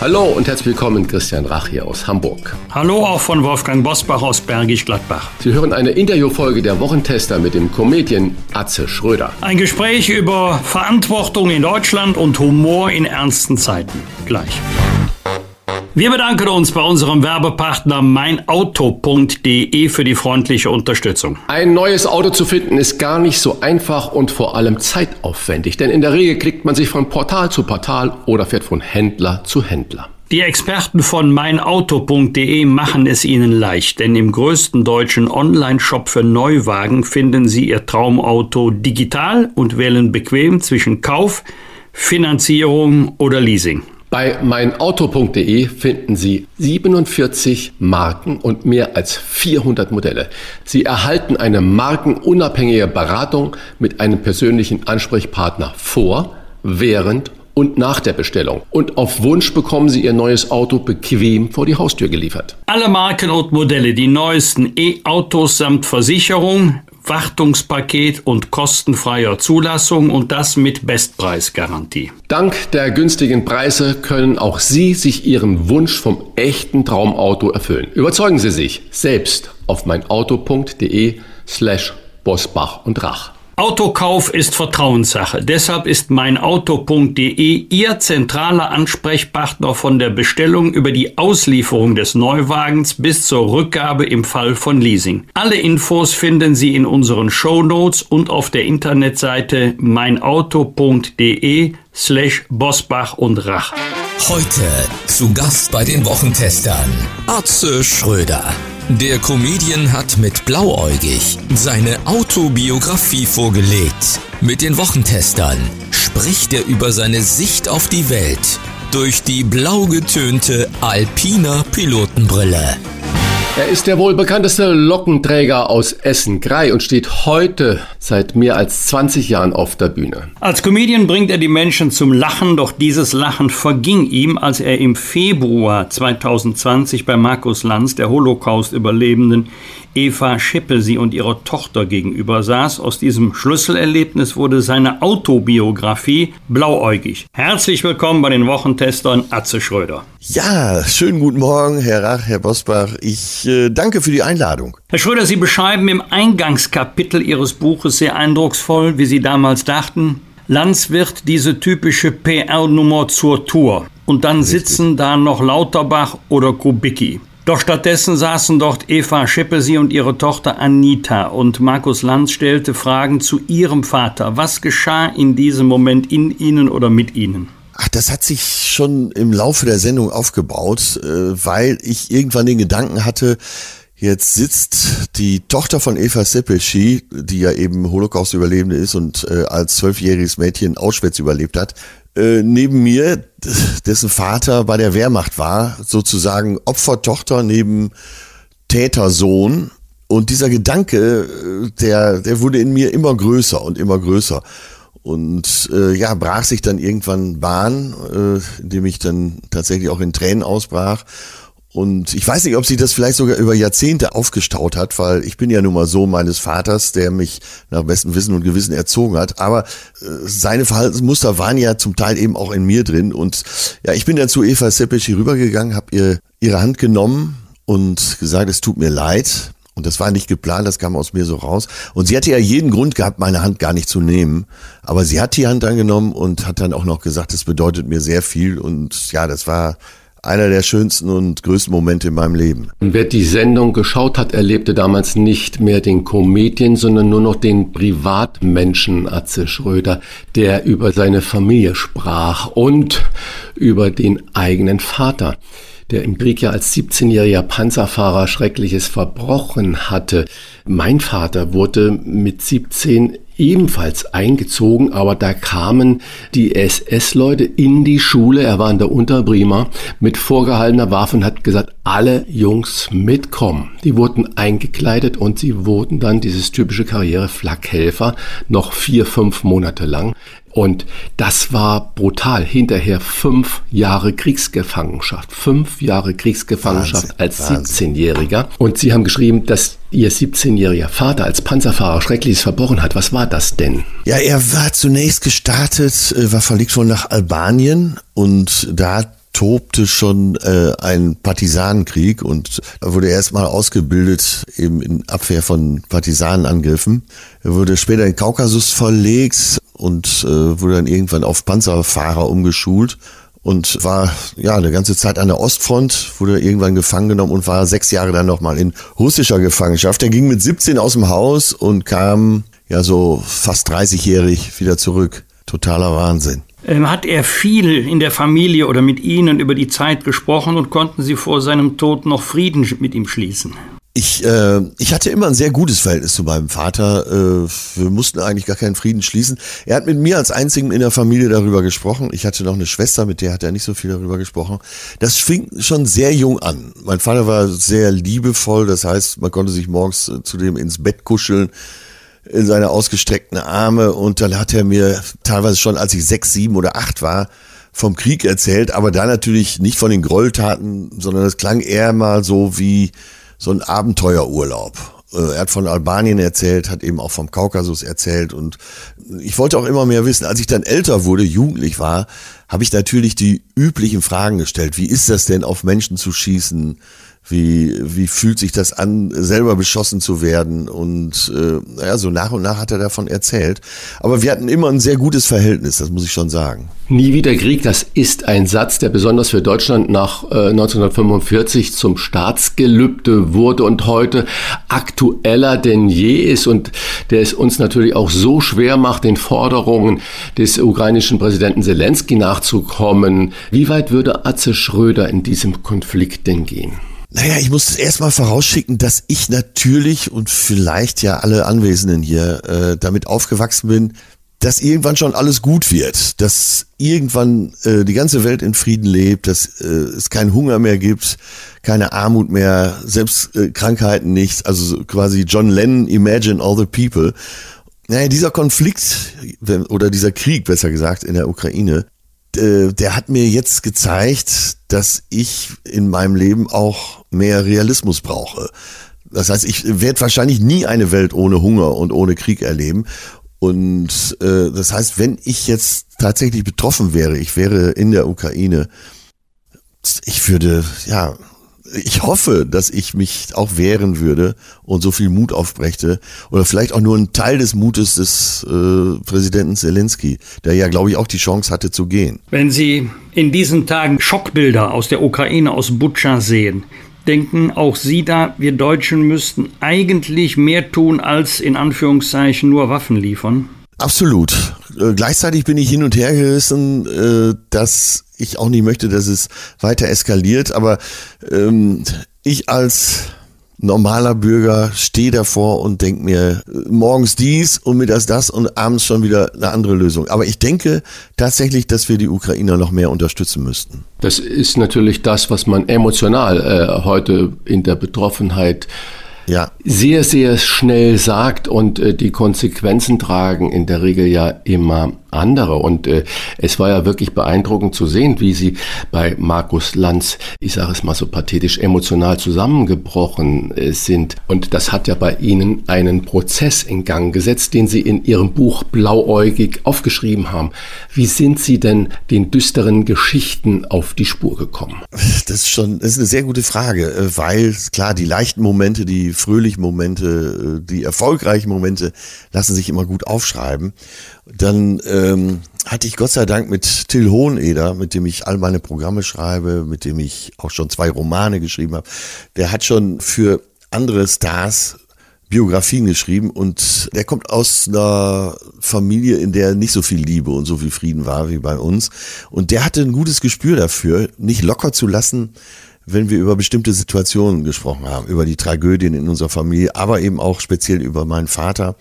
Hallo und herzlich willkommen, Christian Rach hier aus Hamburg. Hallo auch von Wolfgang Bosbach aus Bergisch Gladbach. Sie hören eine Interviewfolge der Wochentester mit dem Comedian Atze Schröder. Ein Gespräch über Verantwortung in Deutschland und Humor in ernsten Zeiten. Gleich. Wir bedanken uns bei unserem Werbepartner meinauto.de für die freundliche Unterstützung. Ein neues Auto zu finden ist gar nicht so einfach und vor allem zeitaufwendig, denn in der Regel klickt man sich von Portal zu Portal oder fährt von Händler zu Händler. Die Experten von meinauto.de machen es Ihnen leicht, denn im größten deutschen Online-Shop für Neuwagen finden Sie Ihr Traumauto digital und wählen bequem zwischen Kauf, Finanzierung oder Leasing. Bei meinauto.de finden Sie 47 Marken und mehr als 400 Modelle. Sie erhalten eine markenunabhängige Beratung mit einem persönlichen Ansprechpartner vor, während und nach der Bestellung. Und auf Wunsch bekommen Sie Ihr neues Auto bequem vor die Haustür geliefert. Alle Marken und Modelle, die neuesten E-Autos samt Versicherung, Wartungspaket und kostenfreier Zulassung und das mit Bestpreisgarantie. Dank der günstigen Preise können auch Sie sich Ihren Wunsch vom echten Traumauto erfüllen. Überzeugen Sie sich selbst auf meinauto.de slash Bosbach und Rach. Autokauf ist Vertrauenssache. Deshalb ist meinauto.de Ihr zentraler Ansprechpartner von der Bestellung über die Auslieferung des Neuwagens bis zur Rückgabe im Fall von Leasing. Alle Infos finden Sie in unseren Show Notes und auf der Internetseite meinauto.de slash Bosbach und Rach. Heute zu Gast bei den Wochentestern Atze Schröder. Der Comedian hat mit Blauäugig seine Autobiografie vorgelegt. Mit den Wochentestern spricht er über seine Sicht auf die Welt durch die blau getönte Alpina Pilotenbrille. Er ist der wohl bekannteste Lockenträger aus Essen-Grei und steht heute seit mehr als 20 Jahren auf der Bühne. Als Comedian bringt er die Menschen zum Lachen, doch dieses Lachen verging ihm, als er im Februar 2020 bei Markus Lanz, der Holocaust-Überlebenden, Eva Schippelsee und ihrer Tochter gegenüber saß. Aus diesem Schlüsselerlebnis wurde seine Autobiografie blauäugig. Herzlich willkommen bei den Wochentestern Atze Schröder. Ja, schönen guten Morgen, Herr Rach, Herr Bosbach. Ich äh, danke für die Einladung. Herr Schröder, Sie beschreiben im Eingangskapitel Ihres Buches sehr eindrucksvoll, wie Sie damals dachten, Lanz wird diese typische PR-Nummer zur Tour. Und dann Richtig. sitzen da noch Lauterbach oder Kubicki. Doch stattdessen saßen dort Eva Schippesi und ihre Tochter Anita und Markus Lanz stellte Fragen zu ihrem Vater. Was geschah in diesem Moment in ihnen oder mit ihnen? Ach, das hat sich schon im Laufe der Sendung aufgebaut, äh, weil ich irgendwann den Gedanken hatte, Jetzt sitzt die Tochter von Eva Seppelschi, die ja eben Holocaust-Überlebende ist und äh, als zwölfjähriges Mädchen Auschwitz überlebt hat, äh, neben mir, dessen Vater bei der Wehrmacht war, sozusagen Opfertochter neben Tätersohn. Und dieser Gedanke, äh, der, der wurde in mir immer größer und immer größer. Und äh, ja, brach sich dann irgendwann Bahn, äh, indem ich dann tatsächlich auch in Tränen ausbrach und ich weiß nicht, ob sich das vielleicht sogar über Jahrzehnte aufgestaut hat, weil ich bin ja nun mal so meines Vaters, der mich nach bestem Wissen und Gewissen erzogen hat. Aber äh, seine Verhaltensmuster waren ja zum Teil eben auch in mir drin. Und ja, ich bin dann zu Eva Seppeschi rübergegangen, habe ihr ihre Hand genommen und gesagt, es tut mir leid. Und das war nicht geplant, das kam aus mir so raus. Und sie hatte ja jeden Grund gehabt, meine Hand gar nicht zu nehmen. Aber sie hat die Hand angenommen und hat dann auch noch gesagt, es bedeutet mir sehr viel. Und ja, das war einer der schönsten und größten Momente in meinem Leben. Wer die Sendung geschaut hat, erlebte damals nicht mehr den Comedian, sondern nur noch den Privatmenschen Atze Schröder, der über seine Familie sprach und über den eigenen Vater der im Krieg ja als 17-jähriger Panzerfahrer Schreckliches verbrochen hatte. Mein Vater wurde mit 17 ebenfalls eingezogen, aber da kamen die SS-Leute in die Schule, er war in der Unterbrima, mit vorgehaltener Waffe und hat gesagt, alle Jungs mitkommen. Die wurden eingekleidet und sie wurden dann dieses typische Karriere Flakhelfer noch vier, fünf Monate lang. Und das war brutal. Hinterher fünf Jahre Kriegsgefangenschaft. Fünf Jahre Kriegsgefangenschaft Wahnsinn, als 17-Jähriger. Und sie haben geschrieben, dass ihr 17-jähriger Vater als Panzerfahrer Schreckliches verbrochen hat. Was war das denn? Ja, er war zunächst gestartet, äh, war verlegt worden nach Albanien und da tobte schon äh, ein Partisanenkrieg und er wurde erstmal ausgebildet eben in Abwehr von Partisanenangriffen. Er wurde später in den Kaukasus verlegt und äh, wurde dann irgendwann auf Panzerfahrer umgeschult und war ja eine ganze Zeit an der Ostfront, wurde irgendwann gefangen genommen und war sechs Jahre dann nochmal in russischer Gefangenschaft. Er ging mit 17 aus dem Haus und kam ja so fast 30-jährig wieder zurück. Totaler Wahnsinn. Ähm, hat er viel in der Familie oder mit Ihnen über die Zeit gesprochen und konnten Sie vor seinem Tod noch Frieden mit ihm schließen? Ich, äh, ich hatte immer ein sehr gutes Verhältnis zu meinem Vater. Äh, wir mussten eigentlich gar keinen Frieden schließen. Er hat mit mir als einzigen in der Familie darüber gesprochen. Ich hatte noch eine Schwester, mit der hat er nicht so viel darüber gesprochen. Das fing schon sehr jung an. Mein Vater war sehr liebevoll, das heißt, man konnte sich morgens äh, zu dem ins Bett kuscheln in seine ausgestreckten Arme und dann hat er mir teilweise schon, als ich sechs, sieben oder acht war, vom Krieg erzählt, aber da natürlich nicht von den Gräueltaten, sondern es klang eher mal so wie so ein Abenteuerurlaub. Äh, er hat von Albanien erzählt, hat eben auch vom Kaukasus erzählt und ich wollte auch immer mehr wissen. Als ich dann älter wurde, jugendlich war, habe ich natürlich die üblichen Fragen gestellt. Wie ist das denn, auf Menschen zu schießen? Wie, wie fühlt sich das an, selber beschossen zu werden. Und äh, ja, so nach und nach hat er davon erzählt. Aber wir hatten immer ein sehr gutes Verhältnis, das muss ich schon sagen. Nie wieder Krieg, das ist ein Satz, der besonders für Deutschland nach äh, 1945 zum Staatsgelübde wurde und heute aktueller denn je ist und der es uns natürlich auch so schwer macht, den Forderungen des ukrainischen Präsidenten Zelensky nachzukommen. Wie weit würde Atze Schröder in diesem Konflikt denn gehen? Naja, ich muss erstmal vorausschicken, dass ich natürlich und vielleicht ja alle Anwesenden hier äh, damit aufgewachsen bin, dass irgendwann schon alles gut wird, dass irgendwann äh, die ganze Welt in Frieden lebt, dass äh, es keinen Hunger mehr gibt, keine Armut mehr, selbst äh, Krankheiten nicht, also quasi John Lennon, Imagine all the people. Naja, dieser Konflikt oder dieser Krieg, besser gesagt, in der Ukraine, der hat mir jetzt gezeigt, dass ich in meinem Leben auch mehr Realismus brauche. Das heißt, ich werde wahrscheinlich nie eine Welt ohne Hunger und ohne Krieg erleben. Und äh, das heißt, wenn ich jetzt tatsächlich betroffen wäre, ich wäre in der Ukraine, ich würde ja ich hoffe, dass ich mich auch wehren würde und so viel Mut aufbrächte oder vielleicht auch nur ein Teil des Mutes des äh, Präsidenten Zelensky, der ja, glaube ich, auch die Chance hatte zu gehen. Wenn Sie in diesen Tagen Schockbilder aus der Ukraine, aus Butscha sehen, denken auch Sie da, wir Deutschen müssten eigentlich mehr tun, als in Anführungszeichen nur Waffen liefern? Absolut. Äh, gleichzeitig bin ich hin und her gerissen, äh, dass ich auch nicht möchte, dass es weiter eskaliert, aber ähm, ich als normaler Bürger stehe davor und denke mir morgens dies und mittags das und abends schon wieder eine andere Lösung. Aber ich denke tatsächlich, dass wir die Ukrainer noch mehr unterstützen müssten. Das ist natürlich das, was man emotional äh, heute in der Betroffenheit ja. sehr, sehr schnell sagt und äh, die Konsequenzen tragen in der Regel ja immer andere. Und äh, es war ja wirklich beeindruckend zu sehen, wie sie bei Markus Lanz, ich sage es mal so pathetisch, emotional zusammengebrochen äh, sind. Und das hat ja bei ihnen einen Prozess in Gang gesetzt, den sie in ihrem Buch blauäugig aufgeschrieben haben. Wie sind sie denn den düsteren Geschichten auf die Spur gekommen? Das ist schon, das ist eine sehr gute Frage, äh, weil klar, die leichten Momente, die fröhlichen Momente, äh, die erfolgreichen Momente lassen sich immer gut aufschreiben. Dann ähm, hatte ich Gott sei Dank mit Till Hoheneder, mit dem ich all meine Programme schreibe, mit dem ich auch schon zwei Romane geschrieben habe, der hat schon für andere Stars Biografien geschrieben und der kommt aus einer Familie, in der nicht so viel Liebe und so viel Frieden war wie bei uns. Und der hatte ein gutes Gespür dafür, nicht locker zu lassen, wenn wir über bestimmte Situationen gesprochen haben, über die Tragödien in unserer Familie, aber eben auch speziell über meinen Vater,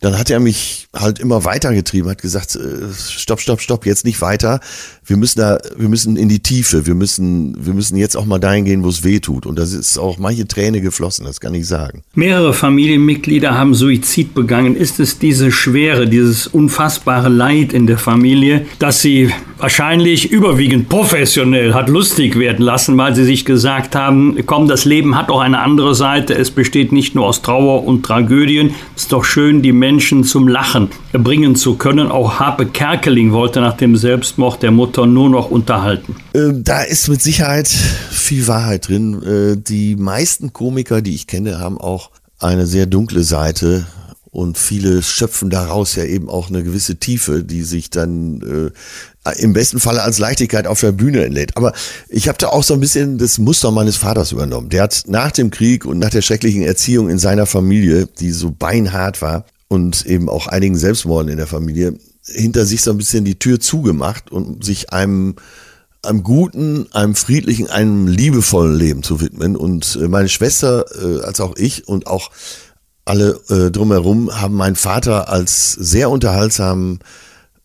dann hat er mich halt immer weitergetrieben, hat gesagt, äh, stopp, stopp, stopp, jetzt nicht weiter. wir müssen da, wir müssen in die Tiefe, wir müssen, wir müssen jetzt auch mal dahin gehen, wo es weh tut. Und das ist auch manche Träne geflossen, das kann ich sagen. Mehrere Familienmitglieder haben Suizid begangen. Ist es diese Schwere, dieses unfassbare Leid in der Familie, dass sie wahrscheinlich überwiegend professionell hat lustig werden lassen, weil sie sich gesagt haben, komm, das Leben hat auch eine andere Seite. Es besteht nicht nur aus Trauer und Tragödien. Es ist doch schön, die Menschen zum Lachen bringen zu können. Auch Harpe Kerkeling wollte nach dem Selbstmord der Mutter nur noch unterhalten. Ähm, da ist mit Sicherheit viel Wahrheit drin. Äh, die meisten Komiker, die ich kenne, haben auch eine sehr dunkle Seite und viele schöpfen daraus ja eben auch eine gewisse Tiefe, die sich dann äh, im besten Falle als Leichtigkeit auf der Bühne entlädt. Aber ich habe da auch so ein bisschen das Muster meines Vaters übernommen. Der hat nach dem Krieg und nach der schrecklichen Erziehung in seiner Familie, die so beinhart war und eben auch einigen Selbstmorden in der Familie, hinter sich so ein bisschen die Tür zugemacht und sich einem einem guten, einem friedlichen, einem liebevollen Leben zu widmen. Und äh, meine Schwester, äh, als auch ich und auch alle äh, drumherum haben meinen Vater als sehr unterhaltsamen,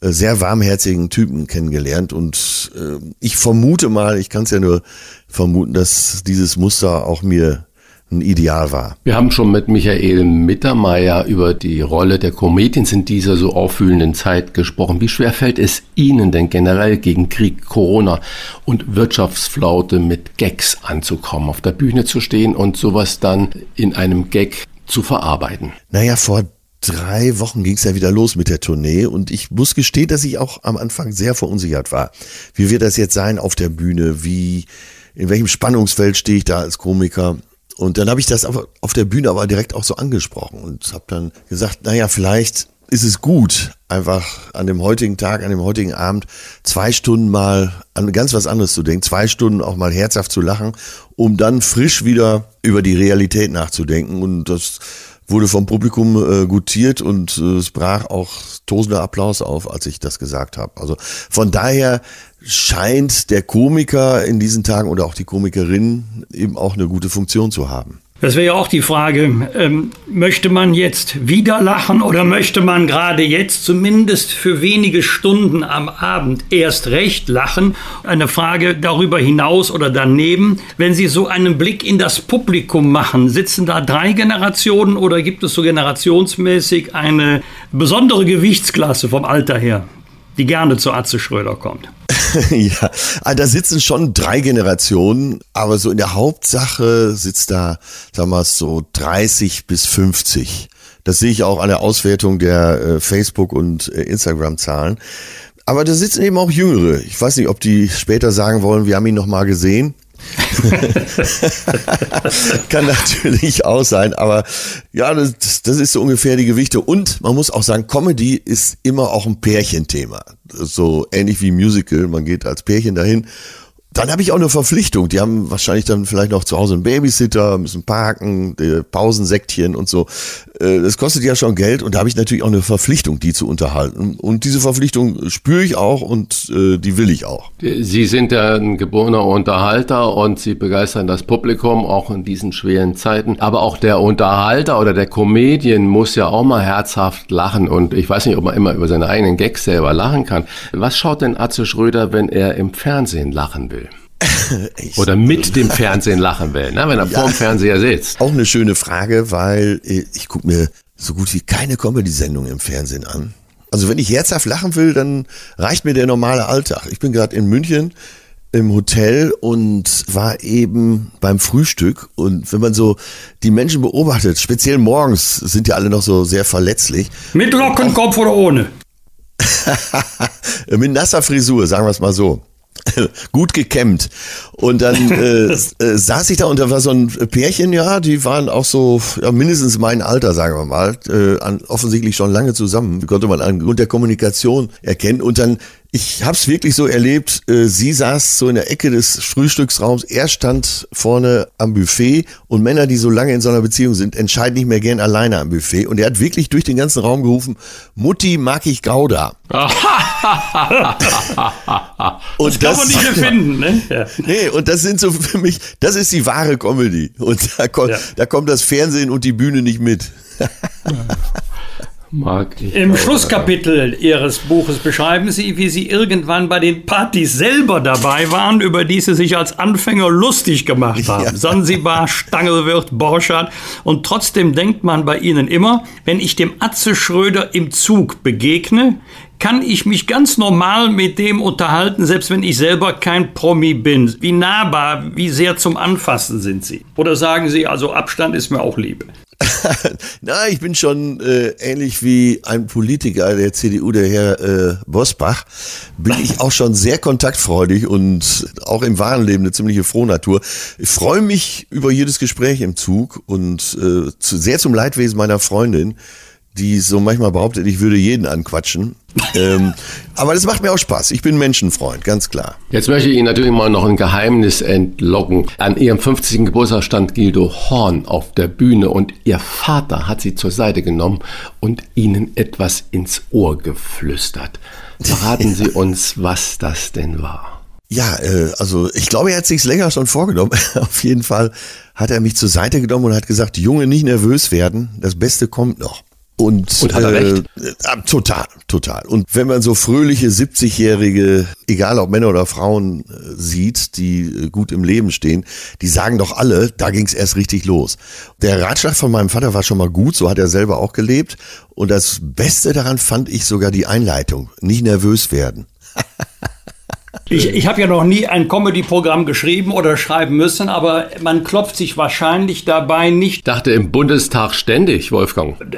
äh, sehr warmherzigen Typen kennengelernt. Und äh, ich vermute mal, ich kann es ja nur vermuten, dass dieses Muster auch mir ein Ideal war. Wir haben schon mit Michael Mittermeier über die Rolle der Comedians in dieser so auffühlenden Zeit gesprochen. Wie schwer fällt es Ihnen denn generell gegen Krieg, Corona und Wirtschaftsflaute mit Gags anzukommen, auf der Bühne zu stehen und sowas dann in einem Gag zu verarbeiten? Naja, vor drei Wochen ging es ja wieder los mit der Tournee und ich muss gestehen, dass ich auch am Anfang sehr verunsichert war. Wie wird das jetzt sein auf der Bühne? Wie, in welchem Spannungsfeld stehe ich da als Komiker? Und dann habe ich das auf der Bühne aber direkt auch so angesprochen und habe dann gesagt, naja, vielleicht ist es gut, einfach an dem heutigen Tag, an dem heutigen Abend zwei Stunden mal an ganz was anderes zu denken, zwei Stunden auch mal herzhaft zu lachen, um dann frisch wieder über die Realität nachzudenken. Und das wurde vom Publikum äh, gutiert und äh, es brach auch tosender Applaus auf, als ich das gesagt habe. Also von daher scheint der Komiker in diesen Tagen oder auch die Komikerin eben auch eine gute Funktion zu haben. Das wäre ja auch die Frage, ähm, möchte man jetzt wieder lachen oder möchte man gerade jetzt zumindest für wenige Stunden am Abend erst recht lachen? Eine Frage darüber hinaus oder daneben, wenn Sie so einen Blick in das Publikum machen, sitzen da drei Generationen oder gibt es so generationsmäßig eine besondere Gewichtsklasse vom Alter her, die gerne zu Atze Schröder kommt? ja, ah, da sitzen schon drei Generationen, aber so in der Hauptsache sitzt da, sagen wir so 30 bis 50. Das sehe ich auch an der Auswertung der äh, Facebook- und äh, Instagram-Zahlen. Aber da sitzen eben auch Jüngere. Ich weiß nicht, ob die später sagen wollen, wir haben ihn noch mal gesehen. Kann natürlich auch sein, aber ja, das, das ist so ungefähr die Gewichte. Und man muss auch sagen, Comedy ist immer auch ein Pärchenthema. So ähnlich wie Musical, man geht als Pärchen dahin dann habe ich auch eine Verpflichtung. Die haben wahrscheinlich dann vielleicht noch zu Hause einen Babysitter, müssen parken, Pausensäckchen und so. Äh, das kostet ja schon Geld und da habe ich natürlich auch eine Verpflichtung, die zu unterhalten. Und diese Verpflichtung spüre ich auch und äh, die will ich auch. Sie sind ja ein geborener Unterhalter und Sie begeistern das Publikum auch in diesen schweren Zeiten. Aber auch der Unterhalter oder der Comedian muss ja auch mal herzhaft lachen. Und ich weiß nicht, ob man immer über seine eigenen Gags selber lachen kann. Was schaut denn Atze Schröder, wenn er im Fernsehen lachen will? Oder mit dem Fernsehen lachen will, ne? wenn er ja, vorm Fernseher sitzt. Auch eine schöne Frage, weil ich gucke mir so gut wie keine Comedy-Sendung im Fernsehen an. Also wenn ich herzhaft lachen will, dann reicht mir der normale Alltag. Ich bin gerade in München im Hotel und war eben beim Frühstück und wenn man so die Menschen beobachtet, speziell morgens sind ja alle noch so sehr verletzlich. Mit Lockenkopf oder ohne? Mit nasser Frisur, sagen wir es mal so. gut gekämmt. Und dann äh, äh, saß ich da und da war so ein Pärchen, ja, die waren auch so ja, mindestens mein Alter, sagen wir mal, äh, an, offensichtlich schon lange zusammen, konnte man angrund der Kommunikation erkennen. Und dann ich habe es wirklich so erlebt, äh, sie saß so in der Ecke des Frühstücksraums, er stand vorne am Buffet und Männer, die so lange in so einer Beziehung sind, entscheiden nicht mehr gern alleine am Buffet. Und er hat wirklich durch den ganzen Raum gerufen, Mutti mag ich Gouda. und das, das kann man nicht erfinden, ne? Ja. Nee, und das sind so für mich, das ist die wahre Comedy. Und da kommt, ja. da kommt das Fernsehen und die Bühne nicht mit. Mag ich. Im. Schlusskapitel Ihres Buches beschreiben Sie, wie Sie irgendwann bei den Partys selber dabei waren, über die Sie sich als Anfänger lustig gemacht haben. Ja. Sansibar, Stangelwirt, Borchardt. Und trotzdem denkt man bei Ihnen immer, wenn ich dem Atze Schröder im Zug begegne, kann ich mich ganz normal mit dem unterhalten, selbst wenn ich selber kein Promi bin. Wie nahbar, wie sehr zum Anfassen sind Sie? Oder sagen Sie, also Abstand ist mir auch Liebe? Na, ich bin schon äh, ähnlich wie ein Politiker der CDU, der Herr äh, Bosbach, bin ich auch schon sehr kontaktfreudig und auch im wahren Leben eine ziemliche Frohnatur. Ich freue mich über jedes Gespräch im Zug und äh, zu, sehr zum Leidwesen meiner Freundin, die so manchmal behauptet, ich würde jeden anquatschen. ähm, aber das macht mir auch Spaß. Ich bin Menschenfreund, ganz klar. Jetzt möchte ich Ihnen natürlich mal noch ein Geheimnis entlocken. An Ihrem 50. Geburtstag stand Gildo Horn auf der Bühne und Ihr Vater hat Sie zur Seite genommen und Ihnen etwas ins Ohr geflüstert. Verraten Sie uns, was das denn war. Ja, äh, also ich glaube, er hat sich's länger schon vorgenommen. Auf jeden Fall hat er mich zur Seite genommen und hat gesagt, Junge, nicht nervös werden, das Beste kommt noch. Und, Und hat er recht? Äh, total, total. Und wenn man so fröhliche 70-Jährige, egal ob Männer oder Frauen, äh, sieht, die äh, gut im Leben stehen, die sagen doch alle, da ging's erst richtig los. Der Ratschlag von meinem Vater war schon mal gut, so hat er selber auch gelebt. Und das Beste daran fand ich sogar die Einleitung. Nicht nervös werden. Ich, ich habe ja noch nie ein Comedy-Programm geschrieben oder schreiben müssen, aber man klopft sich wahrscheinlich dabei nicht. Ich dachte im Bundestag ständig, Wolfgang.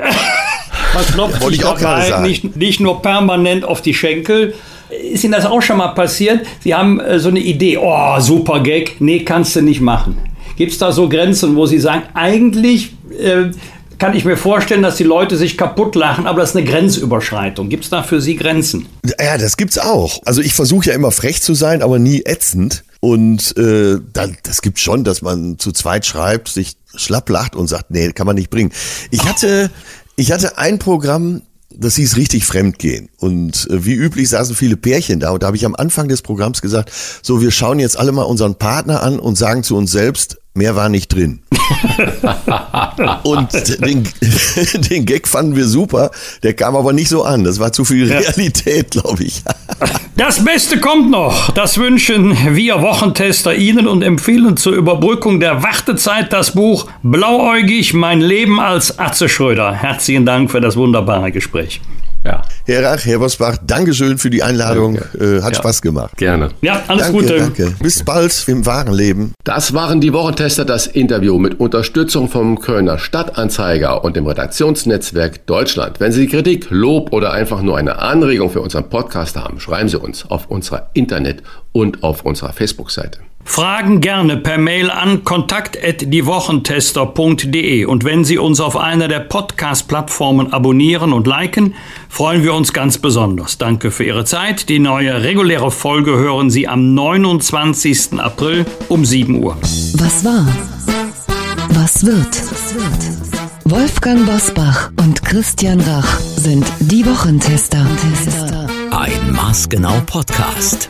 Man klopft sich dabei nicht, nicht nur permanent auf die Schenkel. Ist Ihnen das auch schon mal passiert? Sie haben äh, so eine Idee, oh, super Gag, nee, kannst du nicht machen. Gibt es da so Grenzen, wo Sie sagen, eigentlich äh, kann ich mir vorstellen, dass die Leute sich kaputt lachen, aber das ist eine Grenzüberschreitung. Gibt es da für Sie Grenzen? Ja, das gibt's auch. Also ich versuche ja immer frech zu sein, aber nie ätzend. Und äh, dann, das gibt schon, dass man zu zweit schreibt, sich schlapp lacht und sagt, nee, kann man nicht bringen. Ich hatte, ich hatte ein Programm, das hieß richtig Fremdgehen. Und äh, wie üblich saßen viele Pärchen da. Und da habe ich am Anfang des Programms gesagt, so, wir schauen jetzt alle mal unseren Partner an und sagen zu uns selbst, mehr war nicht drin. und den, den Gag fanden wir super. Der kam aber nicht so an. Das war zu viel Realität, glaube ich. Das Beste kommt noch. Das wünschen wir Wochentester Ihnen und empfehlen zur Überbrückung der Wartezeit das Buch Blauäugig, mein Leben als Atze Schröder. Herzlichen Dank für das wunderbare Gespräch. Ja, Herr Rach, Herr Bosbach, Dankeschön für die Einladung. Danke. Äh, hat Ja. Spaß gemacht. gerne. Ja, alles danke, Gute. danke. Bis bald im wahren Leben. Das waren die Wochentester, das Interview mit Unterstützung vom Kölner Stadtanzeiger und dem Redaktionsnetzwerk Deutschland. Wenn Sie Kritik, Lob oder einfach nur eine Anregung für unseren Podcast haben, schreiben Sie uns auf unserer Internet- und auf unserer Facebook-Seite. Fragen gerne per Mail an kontakt@diewochentester.de und wenn Sie uns auf einer der Podcast-Plattformen abonnieren und liken, freuen wir uns ganz besonders. Danke für Ihre Zeit. Die neue reguläre Folge hören Sie am 29. April um 7 Uhr. Was war? Was wird? Wolfgang Bosbach und Christian Rach sind die Wochentester. Ein Maßgenau Podcast.